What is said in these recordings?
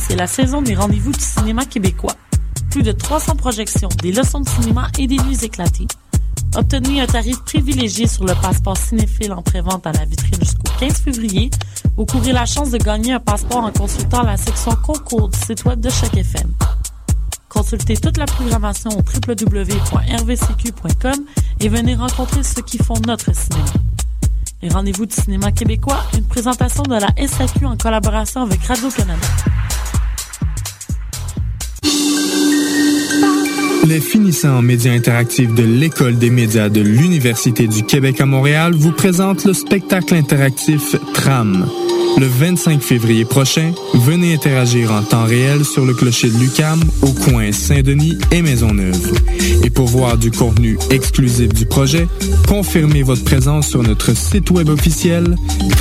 c'est la saison des rendez-vous du cinéma québécois. Plus de 300 projections, des leçons de cinéma et des nuits éclatées. Obtenez un tarif privilégié sur le passeport cinéphile en prévente à la vitrine jusqu'au 15 février ou courez la chance de gagner un passeport en consultant la section concours du site web de chaque FM. Consultez toute la programmation au www.rvcq.com et venez rencontrer ceux qui font notre cinéma. Les rendez-vous du cinéma québécois, une présentation de la SAQ en collaboration avec Radio-Canada. Les finissants en médias interactifs de l'École des médias de l'Université du Québec à Montréal vous présentent le spectacle interactif TRAM. Le 25 février prochain, venez interagir en temps réel sur le clocher de Lucam au coin Saint-Denis et Maisonneuve. Et pour voir du contenu exclusif du projet, confirmez votre présence sur notre site web officiel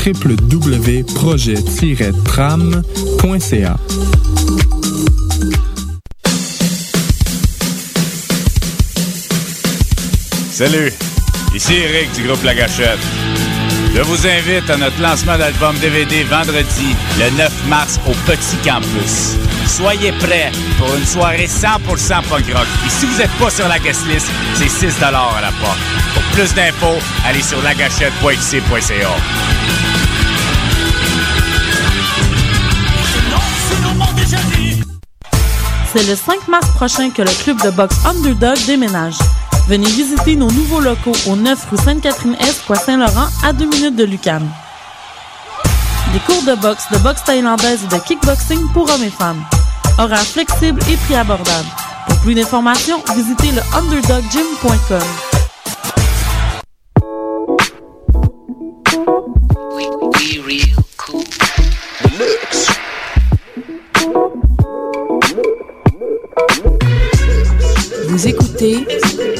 www.projet-tram.ca. Salut, ici Eric du groupe La Gâchette. Je vous invite à notre lancement d'album DVD vendredi, le 9 mars, au Petit Campus. Soyez prêts pour une soirée 100% punk rock. Et si vous n'êtes pas sur la guest list, c'est 6 à la porte. Pour plus d'infos, allez sur lagachette.xc.ca. C'est le 5 mars prochain que le club de boxe Underdog déménage. Venez visiter nos nouveaux locaux au 9 rue Sainte-Catherine-Est, Coin Saint-Laurent, à 2 minutes de Lucan. Des cours de boxe, de boxe thaïlandaise et de kickboxing pour hommes et femmes. Horaires flexibles et prix abordables. Pour plus d'informations, visitez le underdoggym.com. Vous écoutez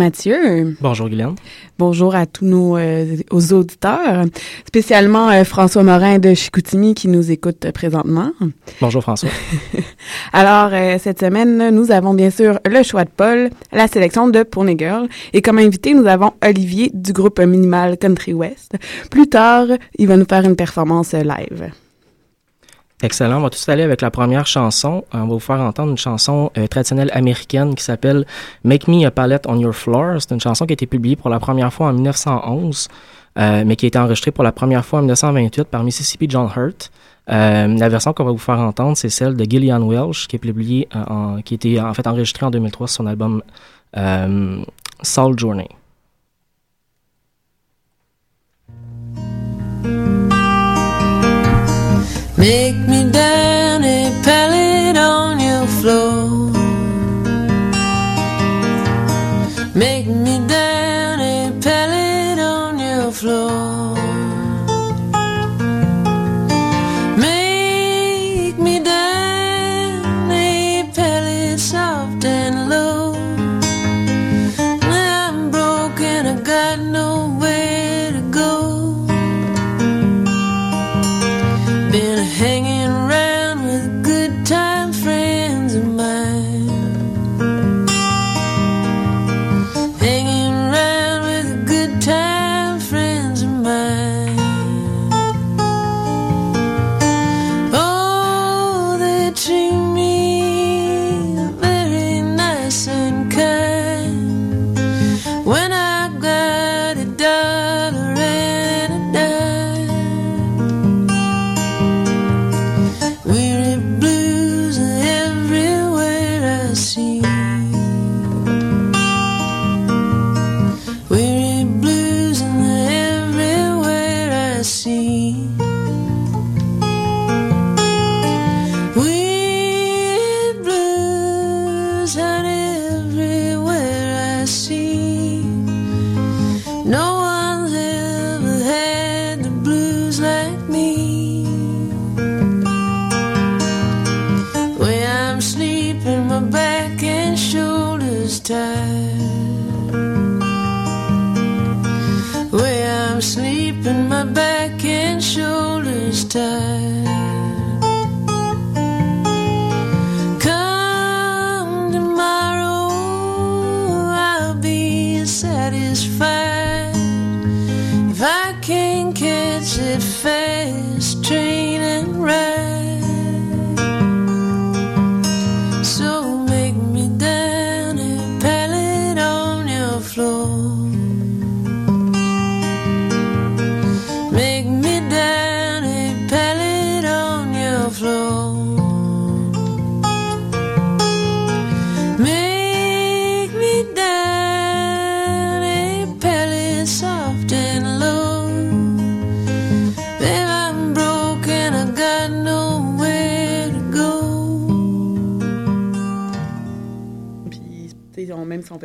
Mathieu. Bonjour Guylaine. Bonjour à tous nos euh, aux auditeurs, spécialement euh, François Morin de Chicoutimi qui nous écoute euh, présentement. Bonjour François. Alors cette semaine, nous avons bien sûr le choix de Paul, la sélection de Pony Girl et comme invité, nous avons Olivier du groupe Minimal Country West. Plus tard, il va nous faire une performance live. Excellent. On va tout aller avec la première chanson. On va vous faire entendre une chanson euh, traditionnelle américaine qui s'appelle Make Me a Palette on Your Floor. C'est une chanson qui a été publiée pour la première fois en 1911, euh, mais qui a été enregistrée pour la première fois en 1928 par Mississippi John Hurt. Euh, la version qu'on va vous faire entendre, c'est celle de Gillian Welsh, qui est publiée, euh, en, qui a été en fait enregistrée en 2003 sur son album euh, Soul Journey. Make me down a pallet on your floor.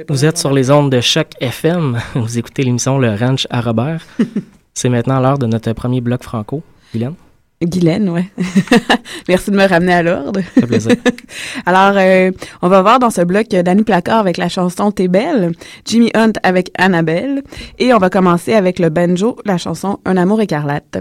Vous êtes sur les ondes de choc FM. Vous écoutez l'émission Le Ranch à Robert. C'est maintenant l'heure de notre premier bloc franco. Guylaine? Guylaine, ouais. Merci de me ramener à l'ordre. plaisir. Alors, euh, on va voir dans ce bloc euh, Danny Placard avec la chanson T'es belle, Jimmy Hunt avec Annabelle, et on va commencer avec le banjo, la chanson Un amour écarlate.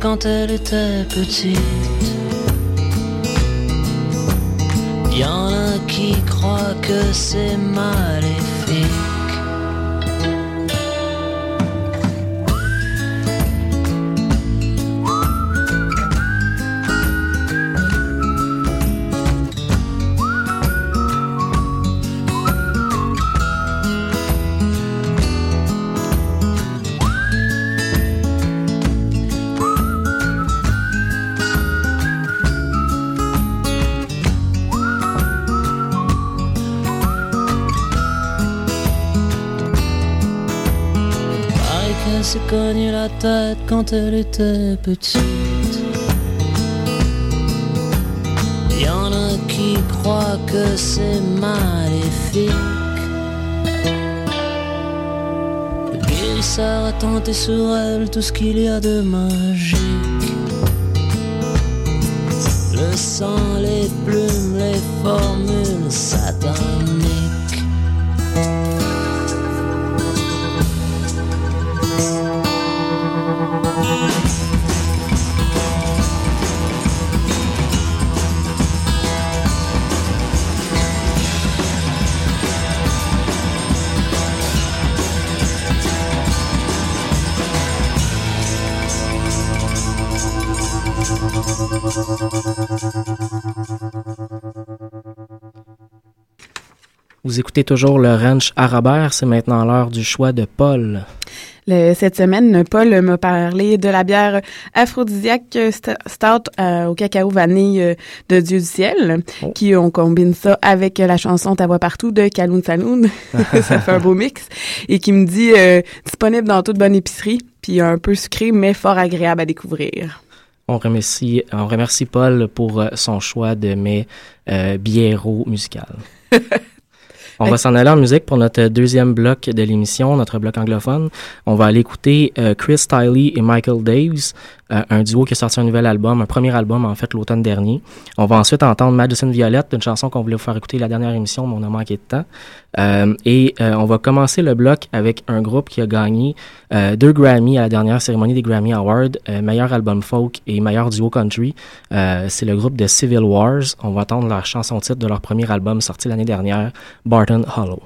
Quand elle était petite. Quand elle était petite. Y en a qui croient que c'est maléfique. Le guérisseur a tenté sur elle tout ce qu'il y a de magique. Le sang, les plumes, les formules sataniques. Vous écoutez toujours le Ranch Arabère, c'est maintenant l'heure du choix de Paul. Le- cette semaine, Paul m'a parlé de la bière aphrodisiaque st- stout euh, au cacao vanille euh, de Dieu du ciel, Oh. qui on combine ça avec la chanson Ta voix partout de Kaloun Saloon. ça fait un beau mix. Et qui me dit euh, disponible dans toute bonne épicerie, puis un peu sucré, mais fort agréable à découvrir. On remercie, on remercie Paul pour son choix de mes biéraux musicales. On va s'en aller en musique pour notre deuxième bloc de l'émission, notre bloc anglophone. On va aller écouter euh, Chris Tiley et Michael Daves, euh, un duo qui a sorti un nouvel album, un premier album en fait l'automne dernier. On va ensuite entendre Madison Violette, une chanson qu'on voulait vous faire écouter la dernière émission, mais on a manqué de temps. Euh, et euh, on va commencer le bloc avec un groupe qui a gagné euh, deux Grammy à la dernière cérémonie des Grammy Awards, euh, meilleur album folk et meilleur duo country. Euh, c'est le groupe de Civil Wars. On va entendre leur chanson titre de leur premier album sorti l'année dernière, Barton Hollow.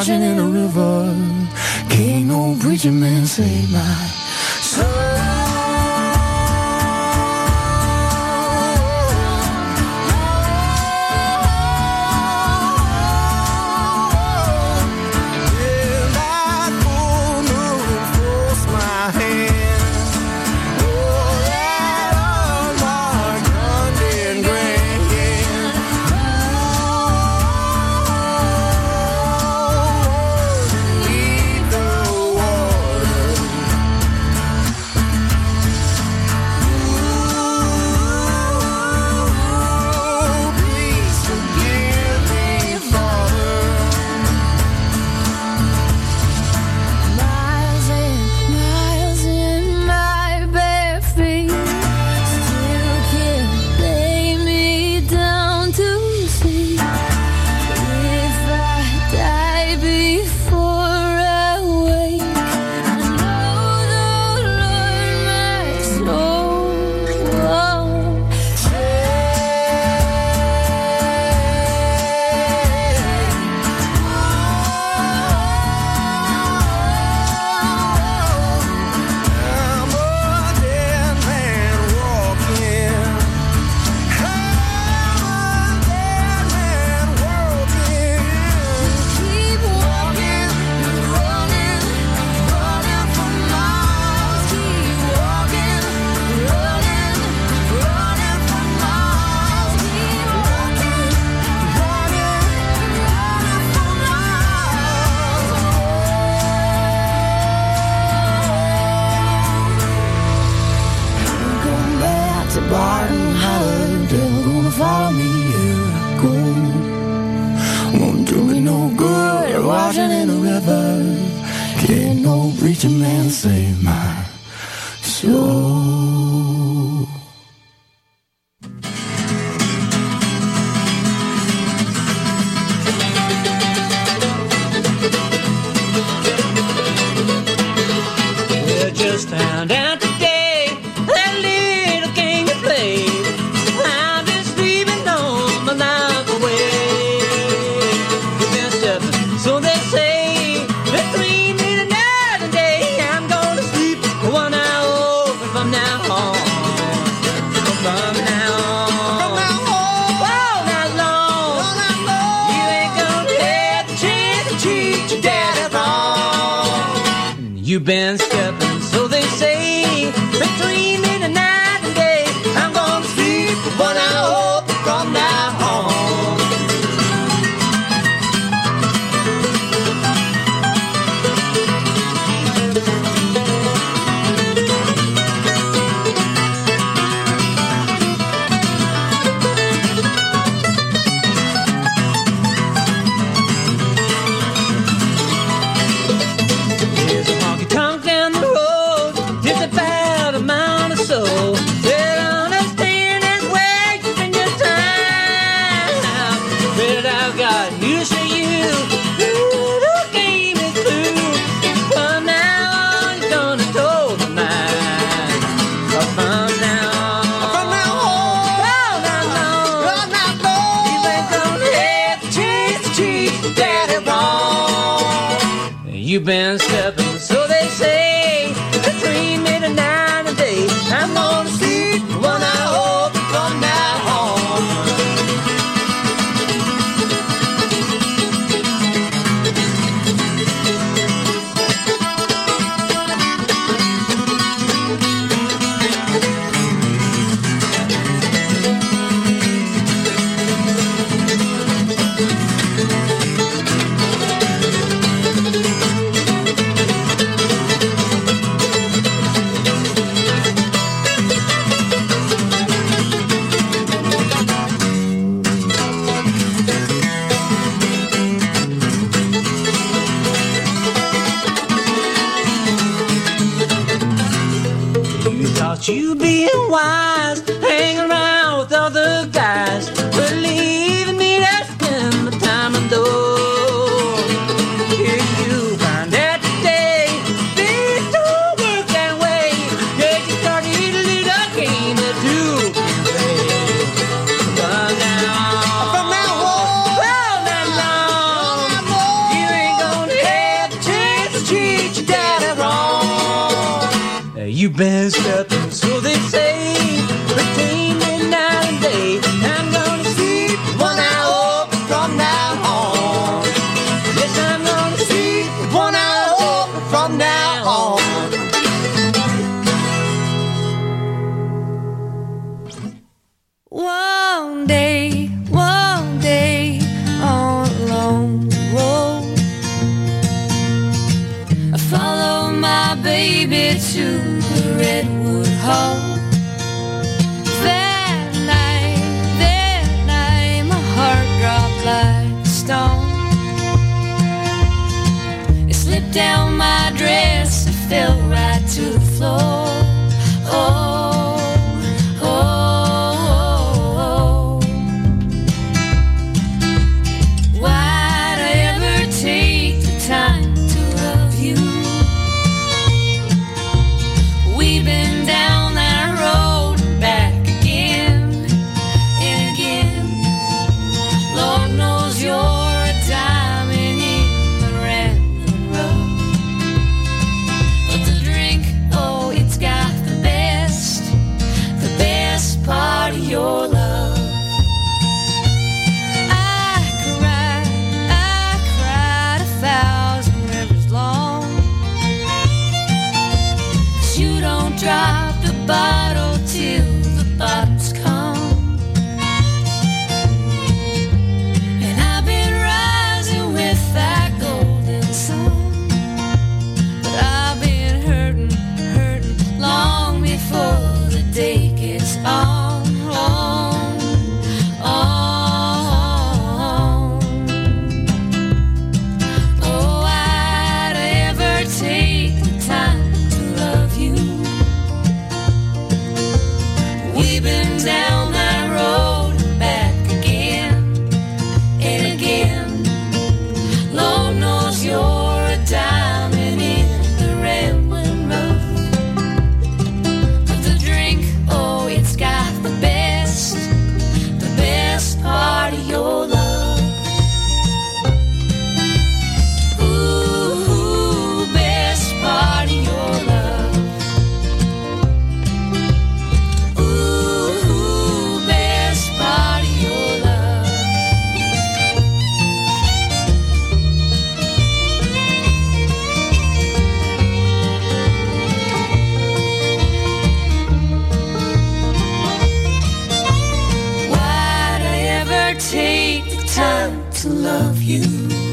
Washing in a river. Can't no preacher man save my to love you.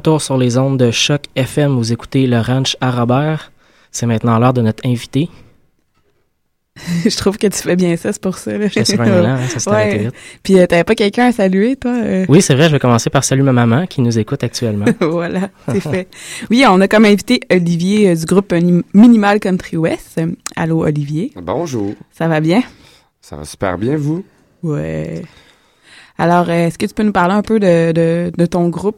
Retour sur les ondes de Choc FM, vous écoutez le Ranch à Robert. C'est maintenant l'heure de notre invité. je trouve que tu fais bien ça, c'est pour ça. là. J'étais sur un élan, hein, ça s'est arrêté vite. Puis euh, t'avais pas quelqu'un à saluer, toi? euh? Oui, c'est vrai, je vais commencer par saluer ma maman qui nous écoute actuellement. voilà, c'est fait. Oui, on a comme invité Olivier euh, du groupe Nim- Minimal Country West. Allô, Olivier. Bonjour. Ça va bien? Ça va super bien, vous? Ouais. Alors, euh, est-ce que tu peux nous parler un peu de, de, de ton groupe?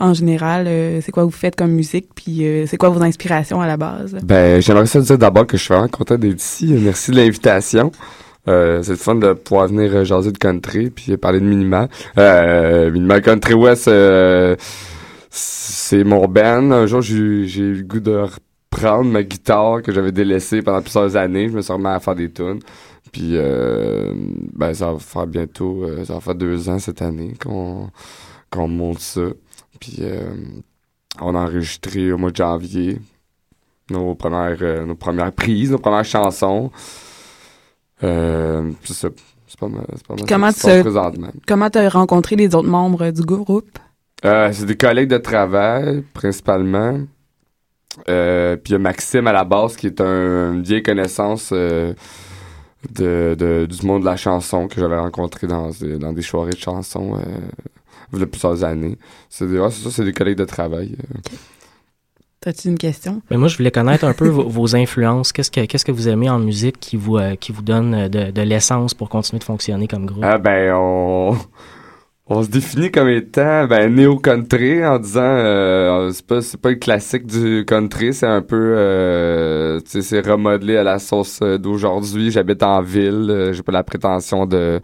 En général? euh, c'est quoi vous faites comme musique? Puis euh, c'est quoi vos inspirations à la base? Ben, j'aimerais ça dire d'abord que je suis vraiment content d'être ici. Merci de l'invitation. Euh, c'est fun de pouvoir venir euh, jaser de country puis parler de minimal. Euh, Country West, c'est mon band. Un jour, j'ai eu le goût de reprendre ma guitare que j'avais délaissée pendant plusieurs années. Je me suis remis à faire des tunes. Puis, ben, ça va faire bientôt, ça va faire deux ans cette année qu'on qu'on monte ça. Puis, euh, on a enregistré au mois de janvier nos premières, euh, nos premières prises, nos premières chansons. Euh, c'est ça. C'est pas mal. Pas mal Comment tu- présentement. Comment as rencontré les autres membres du groupe? Euh, c'est des collègues de travail, principalement. Euh, puis il y a Maxime à la base, qui est un, une vieille connaissance euh, de, de- du monde de la chanson que j'avais rencontré dans, des- dans des soirées de chansons il y a plusieurs années. C'est des, ouais, ça, c'est des collègues de travail. euh. T'as-tu une question? Mais moi, je voulais connaître un peu vos, vos influences. Qu'est-ce que, qu'est-ce que vous aimez en musique qui vous, euh, qui vous donne euh, de, de l'essence pour continuer de fonctionner comme groupe? Ah ben on on se définit comme étant ben néo country en disant euh, c'est pas c'est pas le classique du country, c'est un peu euh, tu sais c'est remodelé à la sauce d'aujourd'hui. J'habite en ville, j'ai pas la prétention de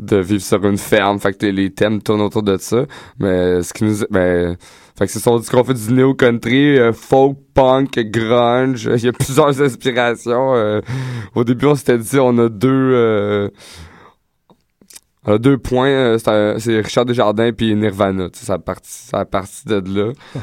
de vivre sur une ferme, fait que les thèmes tournent autour de ça, mais ce qui nous ben fait que c'est qu'on fait du néo country, euh, folk, punk, grunge, il y a plusieurs inspirations. euh. au début, on s'était dit on a deux euh, on a deux points, c'est Richard Desjardins puis Nirvana, ça a parti, ça a parti de là.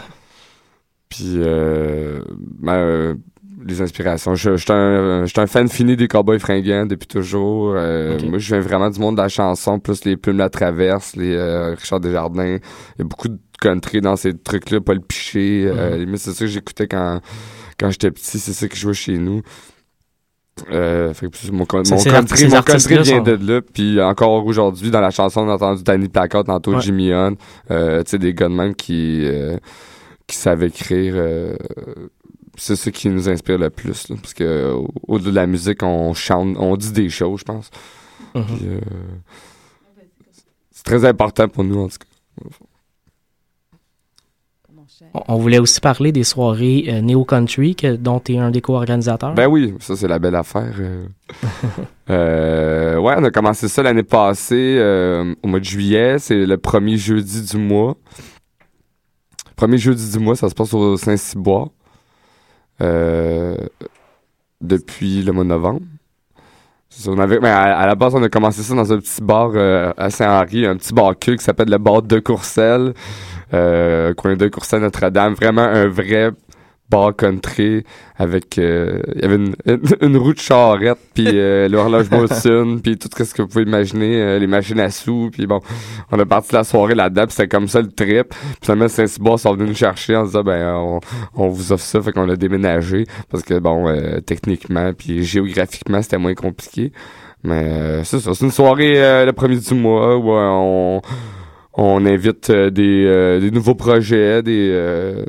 puis, euh, ben, les inspirations. Je je suis un, je suis un fan fini des Cowboys fringants depuis toujours. Euh. Moi, je viens vraiment du monde de la chanson, plus les plumes la traverse, les euh, Richard Desjardins. Il y a beaucoup de country dans ces trucs-là, Paul Piché. euh, mais c'est ça que j'écoutais quand, quand j'étais petit, c'est ça qui jouait chez nous. Euh, fait que mon, mon country, mon country vient de là. Puis encore aujourd'hui, dans la chanson, on a entendu Danny Placard, tantôt Ouais. Jimmy Hunt. Euh, tu sais, des gars de même qui, euh, qui savaient écrire. C'est ça qui nous inspire le plus. Là, parce que au- au-delà de la musique, on chante, on dit des choses, je pense. Mhm. Euh, c'est très important pour nous, en tout cas. On, on voulait aussi parler des soirées euh, Neo Country que, dont tu es un des co-organisateurs. Ben oui, ça c'est la belle affaire. euh. Euh, ouais, on a commencé ça l'année passée euh, au mois de juillet. C'est le premier jeudi du mois. Premier jeudi du mois, ça se passe au Saint-Cyboire. Euh, depuis le mois de novembre. On avait, ben, à, à la base, on a commencé ça dans un petit bar euh, à Saint-Henri, un petit bar cul qui s'appelle le bar de Courcelles, euh, coin de Courcelles Notre-Dame. Vraiment un vrai bar country avec euh, il y avait une, une, une roue de charrette puis euh, l'horloge Molson puis tout ce que vous pouvez imaginer euh, les machines à sous puis bon on a parti la soirée là-dedans c'était comme ça le trip. Puis finalement Saint-Cyboire sont venus nous chercher en disant ben on, on vous offre ça fait qu'on a déménagé parce que bon euh, techniquement puis géographiquement c'était moins compliqué. Mais euh, c'est ça c'est une soirée euh, le premier du mois où on on invite des, euh, des nouveaux projets des euh,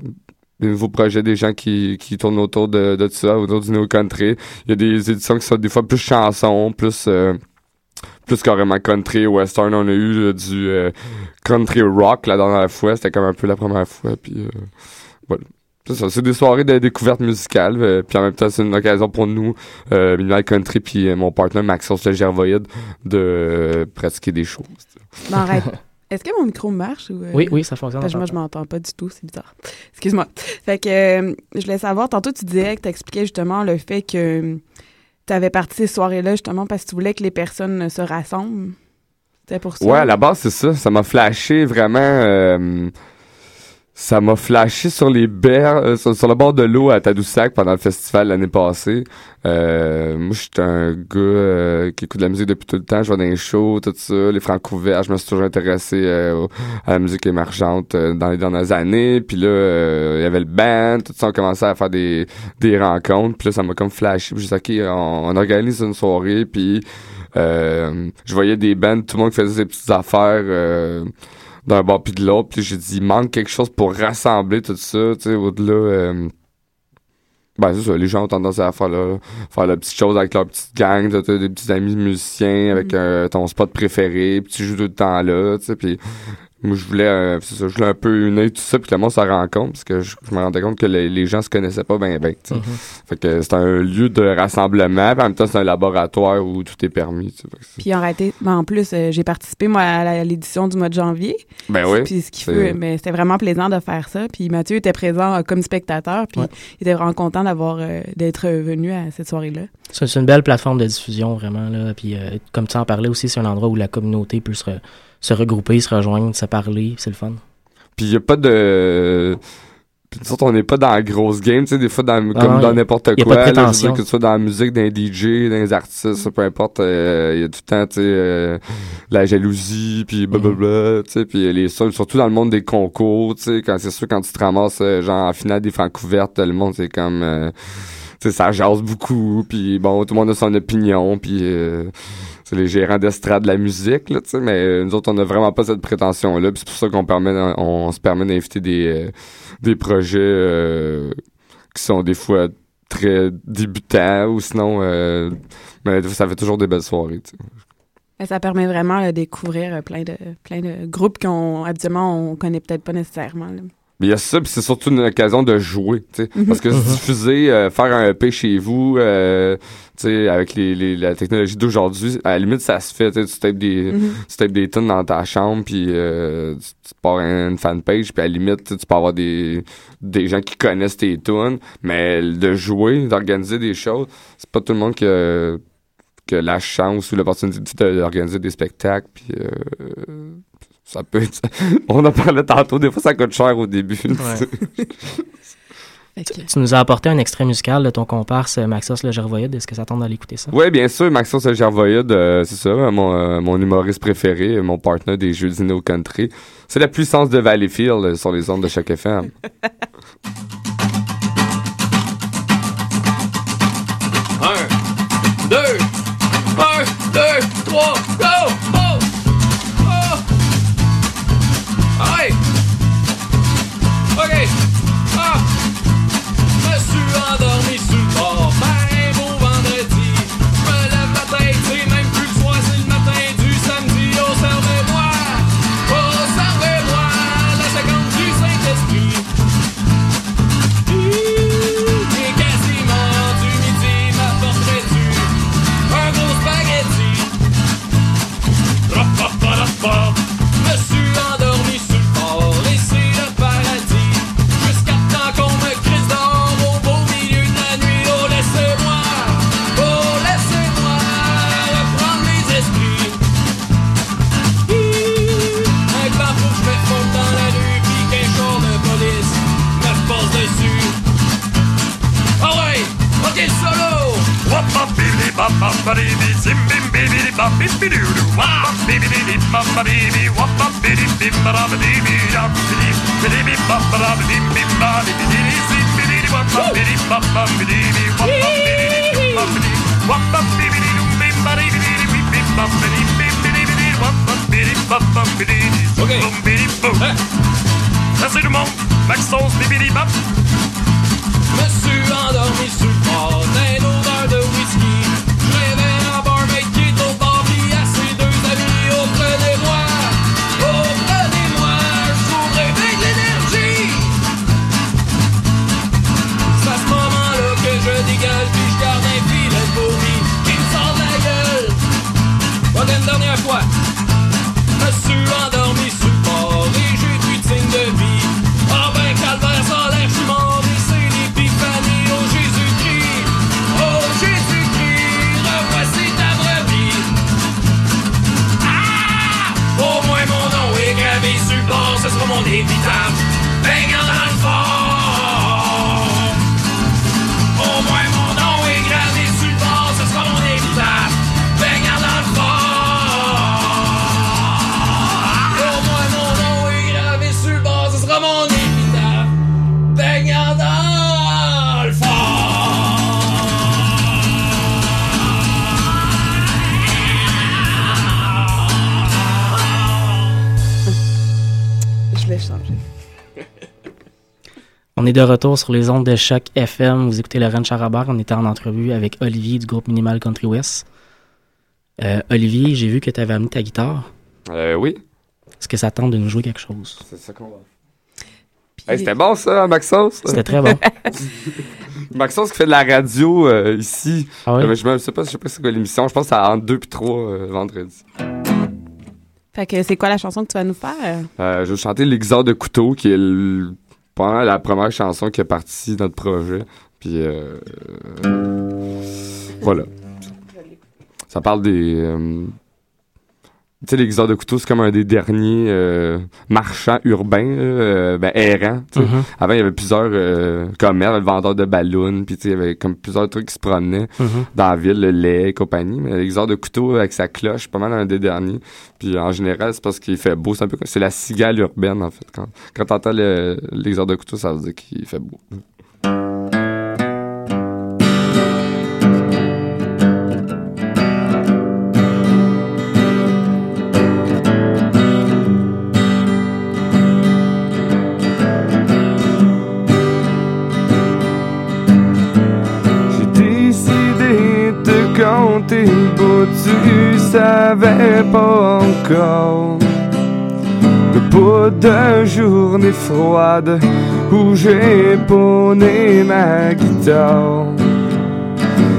des nouveaux projets, des gens qui, qui tournent autour de, de ça, autour du néo country. Il y a des éditions qui sont des fois plus chansons, plus euh, plus carrément country, western. On a eu euh, du euh, country rock la dernière fois. C'était comme un peu la première fois. Puis euh, voilà. C'est ça, c'est des soirées de découverte musicale. euh, puis en même temps, c'est une occasion pour nous, euh, Minimal Country, puis euh, mon partenaire Maxence le Gervoïde, de euh, pratiquer des choses. Bon, arrête. Est-ce que mon micro marche ou. euh, Oui, oui, ça fonctionne. Parce que moi, je m'entends pas du tout, c'est bizarre. Excuse-moi. Fait que euh, je voulais savoir, tantôt, tu disais que tu expliquais justement le fait que tu avais parti ces soirées-là justement parce que tu voulais que les personnes se rassemblent. C'était pour ça. Ouais, à la base, c'est ça. Ça m'a flashé vraiment. euh, ça m'a flashé sur les berges, euh, sur, le bord de l'eau à Tadoussac pendant le festival l'année passée. Euh, moi, j'étais un gars euh, qui écoute de la musique depuis tout le temps. Je vais dans les shows, tout ça, les francs couverts. Je me suis toujours intéressé euh, à la musique émergente euh, dans les dernières années. Puis là, euh, il y avait le band, tout ça. On commençait à faire des, des rencontres. Puis là, ça m'a comme flashé. Puis j'ai dit, OK, on, on organise une soirée. Puis je voyais des bands, tout le monde faisait ses petites affaires d'un bord puis de l'autre. Puis j'ai dit, il manque quelque chose pour rassembler tout ça, tu sais, au-delà. euh, ben, c'est ça, les gens ont tendance à faire, là, faire la petite chose avec leur petite gang, t'as t'as des petits amis musiciens avec euh, ton spot préféré, puis tu joues tout le temps là, tu sais, puis moi, je voulais, euh, ça, je voulais un peu unir tout ça, puis que le monde se rencontre, parce que je, je me rendais compte que les, les gens se connaissaient pas bien, ben. Fait que c'est un lieu de rassemblement, puis en même temps, c'est un laboratoire où tout est permis, Puis en, réalité, ben, en plus, euh, j'ai participé, moi, à l'édition du mois de janvier. Ben oui. Puis ce qui fait, mais c'était vraiment plaisant de faire ça. Puis Mathieu était présent euh, comme spectateur, puis Ouais. il était vraiment content d'avoir euh, d'être venu à cette soirée-là. C'est c'est une belle plateforme de diffusion, vraiment. Là. Puis, euh, comme tu en parlais aussi, c'est un endroit où la communauté peut se, re- se regrouper, se rejoindre, se parler. C'est le fun. Puis il y a pas de puis nous autres, on n'est pas dans la grosse game, tu sais, des fois dans, Ah comme dans n'importe quoi. pas de là, je veux dire, prétention. que ce soit dans la musique, dans les DJ, dans les artistes, peu importe, euh, il y a tout le temps, tu sais, euh, la jalousie, puis blablabla, tu sais, puis les seuls, surtout dans le monde des concours, tu sais, quand c'est sûr, quand tu te ramasses, euh, genre, en finale des francs couvertes, le monde, c'est comme... euh, tu sais, ça jase beaucoup, puis bon, tout le monde a son opinion, puis euh, c'est les gérants d'estrade de la musique, là, mais euh, nous autres, on n'a vraiment pas cette prétention-là, c'est pour ça qu'on permet, on, se permet d'inviter des, euh, des projets euh, qui sont des fois très débutants, ou sinon, mais ça fait toujours des belles soirées, ça permet vraiment de découvrir plein de plein de groupes qu'on habituellement on connaît peut-être pas nécessairement. Mais il y a ça, puis c'est surtout une occasion de jouer, tu sais. Mhm. Parce que diffuser, euh, faire un EP chez vous, euh, tu sais, avec les, les- la technologie d'aujourd'hui, à la limite, ça se fait, tu sais, tu tapes des, Mhm. tu tapes des tunes dans ta chambre, puis euh, tu, tu pars une fanpage, puis à la limite, tu peux avoir des, des gens qui connaissent tes tunes, mais de jouer, d'organiser des choses, c'est pas tout le monde qui a, qui a la chance ou l'opportunité d'organiser des spectacles, puis euh, ça peut être... On en parlait tantôt, des fois, ça coûte cher au début. tu nous as apporté un extrait musical de ton comparse euh, Maxos Le Gervoïde. Est-ce que ça tente d'aller écouter ça? Oui, bien sûr, Maxence Le Gervoïde, euh, c'est ça, mon, euh, mon humoriste préféré, mon partenaire des Jeux Dino Country. C'est la puissance de Valleyfield sur les ondes de chaque FM. Un, deux, un, deux, trois, go! Hein? Merci tout le monde. Maxence, bibidi bap. Me suis endormi sur le bord d'un bord, est de retour sur les ondes de choc FM. Vous écoutez Laurent Charabert. On était en entrevue avec Olivier du groupe Minimal Country West. Euh, Olivier, j'ai vu que tu avais amené ta guitare. Euh, oui. Est-ce que ça tente de nous jouer quelque chose? C'est ça qu'on va. Hey, c'était bon ça, Maxos? C'était très bon. Maxos qui fait de la radio euh, ici. Ah? Euh, je ne sais pas, je sais pas c'est quoi l'émission. Je pense que c'est entre 2 puis 3 vendredi. Fait que c'est quoi la chanson que tu vas nous faire? Euh, je vais chanter L'Exor de couteau, qui est le- la première chanson qui est partie de notre projet. Puis euh, voilà. Ça parle des. Tu sais, l'Exor de couteau, c'est comme un des derniers euh, marchands urbains, euh, ben, errants. Mhm. Avant, il y avait plusieurs euh, commerces, le vendeur de ballons, puis tu sais, il y avait comme plusieurs trucs qui se promenaient Mhm. dans la ville, le lait et compagnie. Mais l'Exor de couteau avec sa cloche, c'est pas mal un des derniers. Puis en général, c'est parce qu'il fait beau. C'est un peu comme- c'est la cigale urbaine, en fait. Quand, quand t'entends le- l'exor de couteau, ça veut dire qu'il fait beau. Savais pas encore. Le bout de journée froide où j'ai poney ma guitare.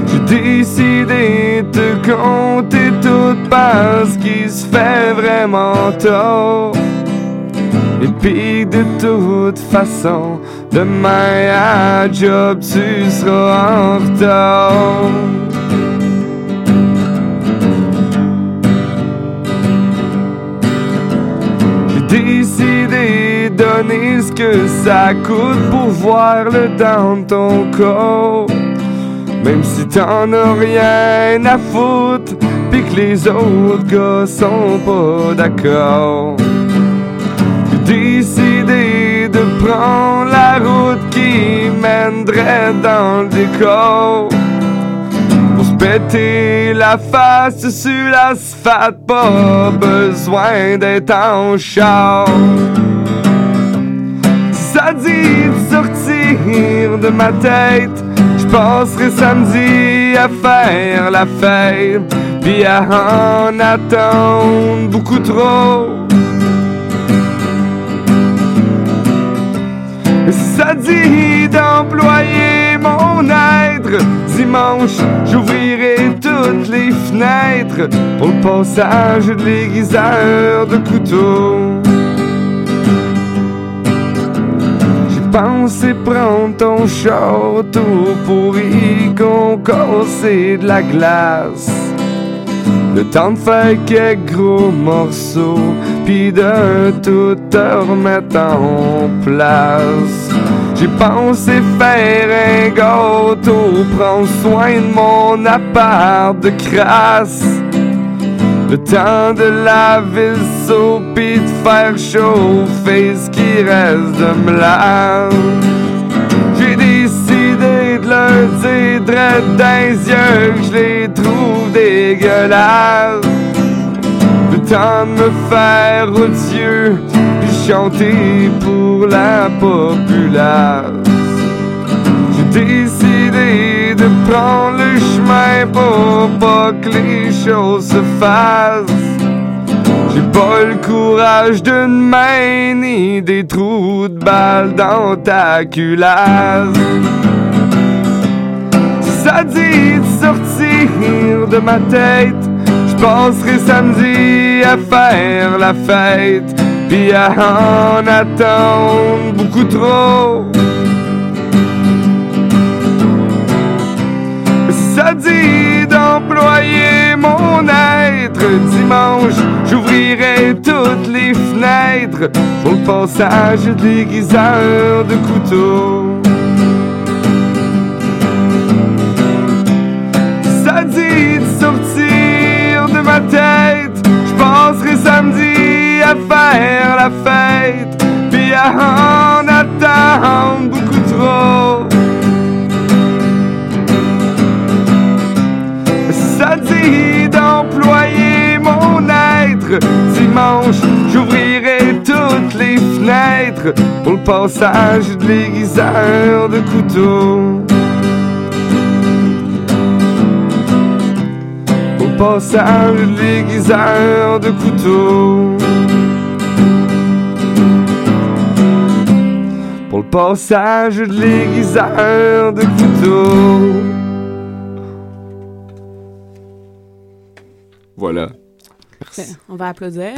J'ai décidé de compter tout parce qu'il se fait vraiment tard. Et puis de toute façon, demain à job tu seras en retard. De donner ce que ça coûte pour voir le dans ton corps. Même si t'en as rien à foutre, pis que les autres gars sont pas d'accord. J'ai décidé de prendre la route qui mènerait dans le décor. Pour se péter la face sur l'asphalte, pas besoin d'être en char. Dit de sortir de ma tête, je passerai samedi à faire la fête, puis à en attendre beaucoup trop. Ça dit d'employer mon être, dimanche j'ouvrirai toutes les fenêtres pour le passage de l'aiguiseur de couteau. J'ai pensé prendre ton château pour y concasser de la glace. Le temps de faire quelques gros morceaux, puis de tout te remettre en place. J'ai pensé faire un gâteau, prendre soin de mon appart de crasse. Le temps de laver le seau, faire chauffer ce qui reste de mélange. J'ai décidé de leur dire drette yeux que je les trouve dégueulasses. Le temps de me faire odieux, puis chanter pour la populace. J'ai décidé de prendre le chemin pour pas que les choses se fassent. J'ai pas le courage d'une main ni des trous de balles dans ta culasse. Ça dit de sortir de ma tête, je Je passerai samedi à faire la fête, puis à en attendre beaucoup trop. Ça dit d'employer mon être. Dimanche, j'ouvrirai toutes les fenêtres pour le passage des guiseurs de couteaux. Ça dit de sortir de ma tête. Je passerai samedi à faire la fête, puis à en attendre beaucoup trop. D'employer mon être. Dimanche, j'ouvrirai toutes les fenêtres pour le passage de l'aiguiseur de couteau. Pour le passage de l'aiguiseur de couteau. Pour le passage de l'aiguiseur de couteau. Voilà. On va applaudir.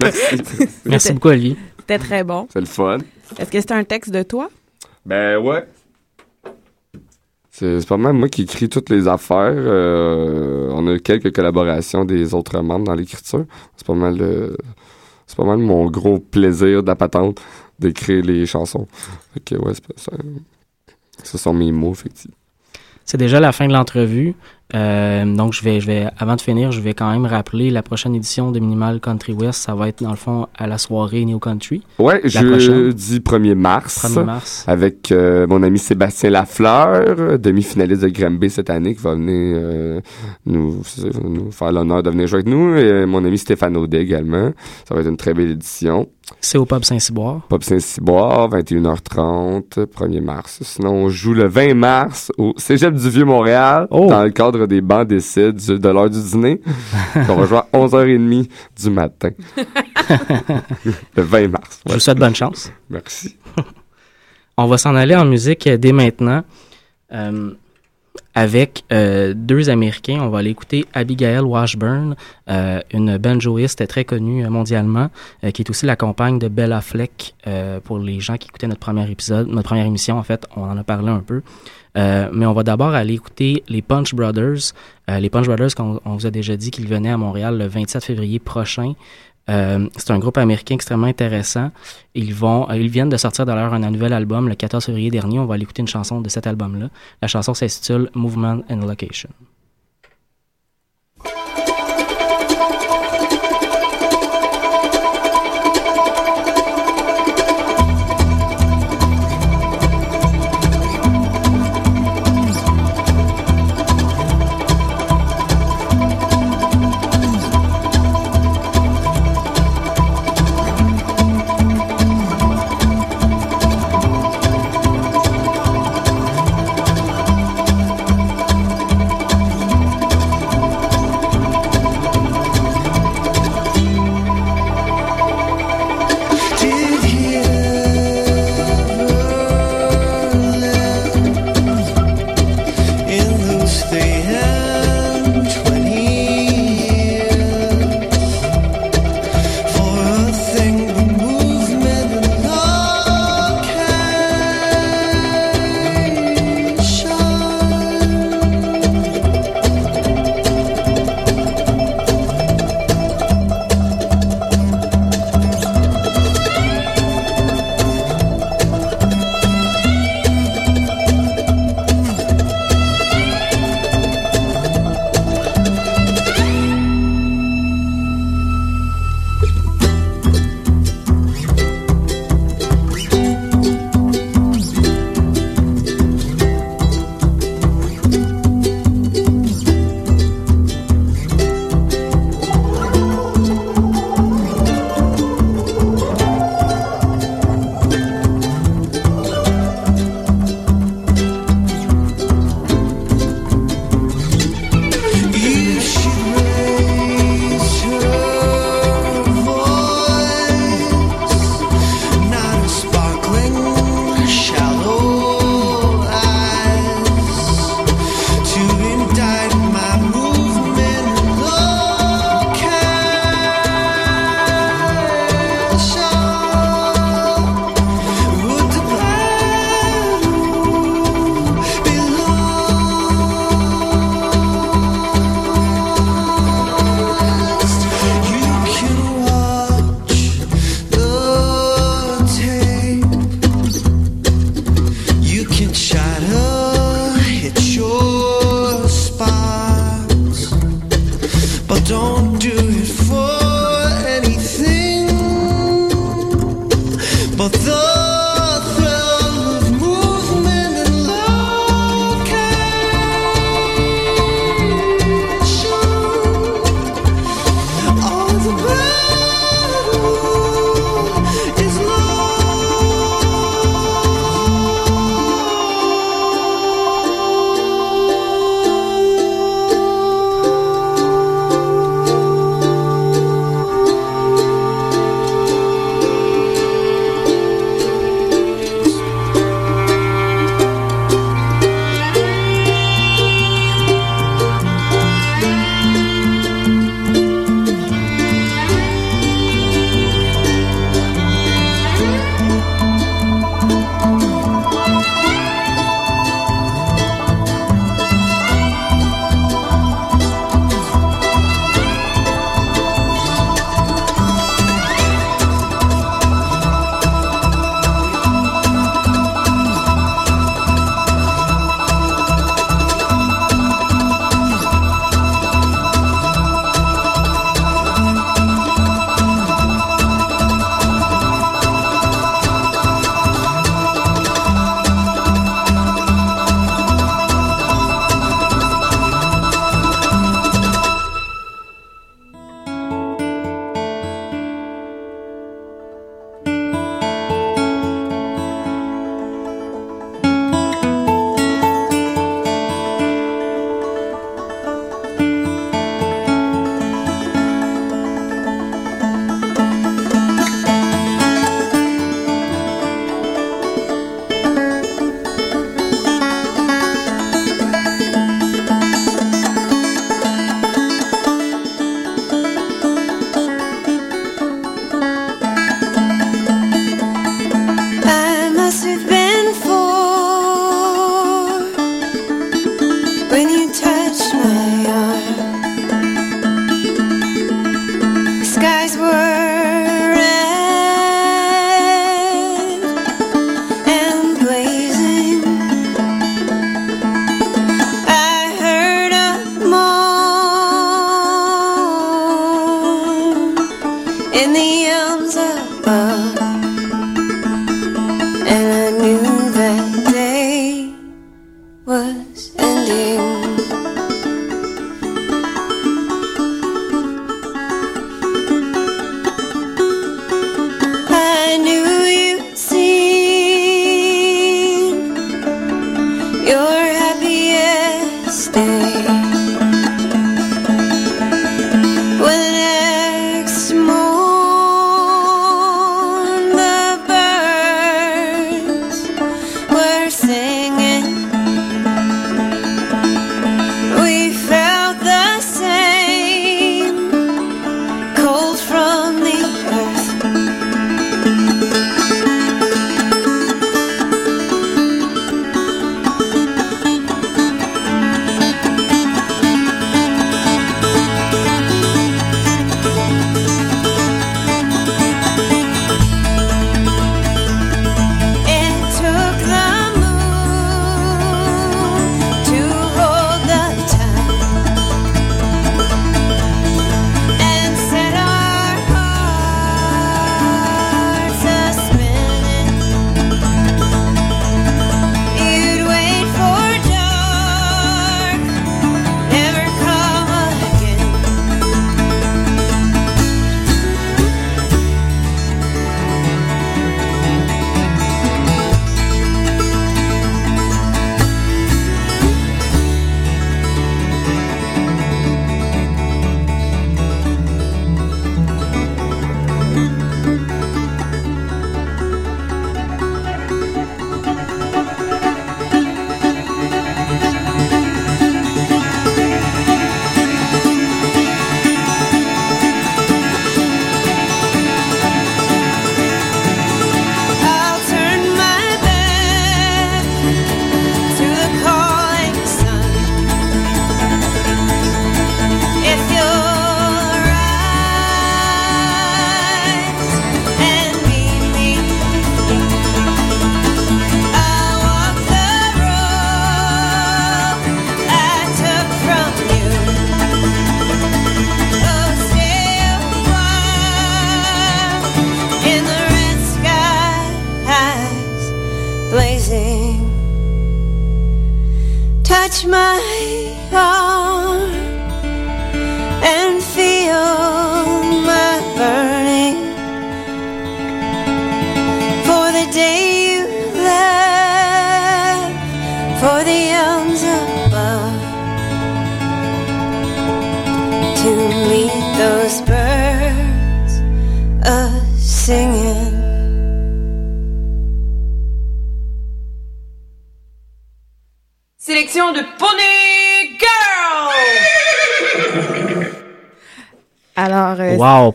Merci. Merci beaucoup, Olivier. C'était très bon. C'est le fun. Est-ce que c'est un texte de toi? Ben ouais. C'est pas mal moi qui écris toutes les affaires. Euh, on a quelques collaborations des autres membres dans l'écriture. C'est pas mal euh, c'est pas mal mon gros plaisir de la patente d'écrire les chansons. Fait que ouais, c'est pas ça. Ce sont mes mots, effectivement. C'est déjà la fin de l'entrevue. Euh, donc, je vais, je vais, avant de finir, je vais quand même rappeler la prochaine édition de Minimal Country West. Ça va être, dans le fond, à la soirée Neo Country. Prochaine. jeudi 1er mars. 1er mars. Avec euh, mon ami Sébastien Lafleur, demi-finaliste de Granby cette année, qui va venir euh, nous, nous faire l'honneur de venir jouer avec nous. Et mon ami Stéphane Audet également. Ça va être une très belle édition. C'est au pub Saint-Cyboire. Pop Saint-Cyboire, 21h30, 1er mars. Sinon, on joue le 20 mars au Cégep du Vieux-Montréal, Oh. dans le cadre des bancs du- de l'heure du dîner. on va jouer à 11h30 du matin. le 20 mars. Je vous souhaite bonne chance. Merci. On va s'en aller en musique dès maintenant euh, avec euh, deux Américains. On va aller écouter Abigail Washburn, euh, une banjoiste très connue mondialement, euh, qui est aussi la compagne de Bella Fleck. pour les gens qui écoutaient notre premier épisode, notre première émission, en fait, on en a parlé un peu. Euh, mais on va d'abord aller écouter les Punch Brothers. Euh, les Punch Brothers, qu'on on vous a déjà dit qu'ils venaient à Montréal le 27 février prochain. Euh, c'est un groupe américain extrêmement intéressant. Ils vont, euh, ils viennent de sortir d'ailleurs un nouvel album le 14 février dernier. On va aller écouter une chanson de cet album-là. La chanson s'intitule Movement and Location.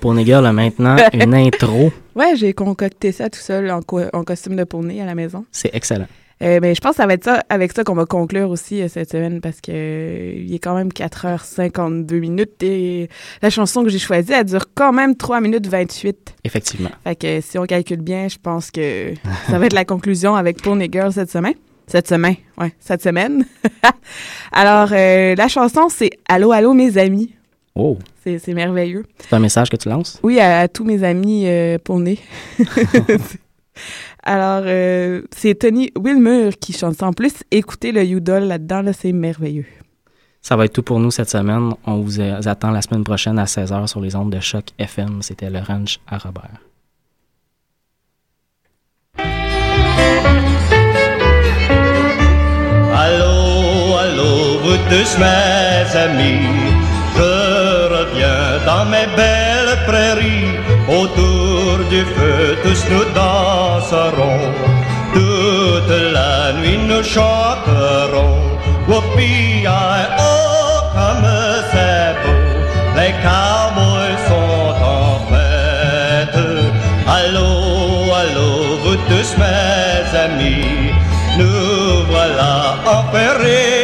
Pony Girl a maintenant une intro. ouais, j'ai concocté ça tout seul en, co- en costume de poney à la maison. C'est excellent. Euh, mais je pense que ça va être ça, avec ça qu'on va conclure aussi euh, cette semaine parce que euh, il est quand même 4h52 minutes et la chanson que j'ai choisie, elle dure quand même 3 minutes 28. Effectivement. Fait que si on calcule bien, je pense que ça va être la conclusion avec Pony Girl cette semaine. Cette semaine, ouais, cette semaine. Alors, euh, la chanson, c'est Allô, allô, mes amis. Oh, C'est c'est merveilleux. c'est un message que tu lances? Oui, à, à tous mes amis euh, poney. Alors, euh, c'est Tony Wilmer qui chante ça. En plus, écoutez le Udall là-dedans, là, c'est merveilleux. Ça va être tout pour nous cette semaine. On vous attend la semaine prochaine à 16h sur les ondes de choc FM. C'était le ranch à Robert. Allô, allô, vous tous mes amis, je dans mes belles prairies, autour du feu tous nous danserons, toute la nuit nous chanterons, whoopie oh comme c'est beau, les cowboys sont en fête, allô, allô, vous tous mes amis, nous voilà enfin réunis.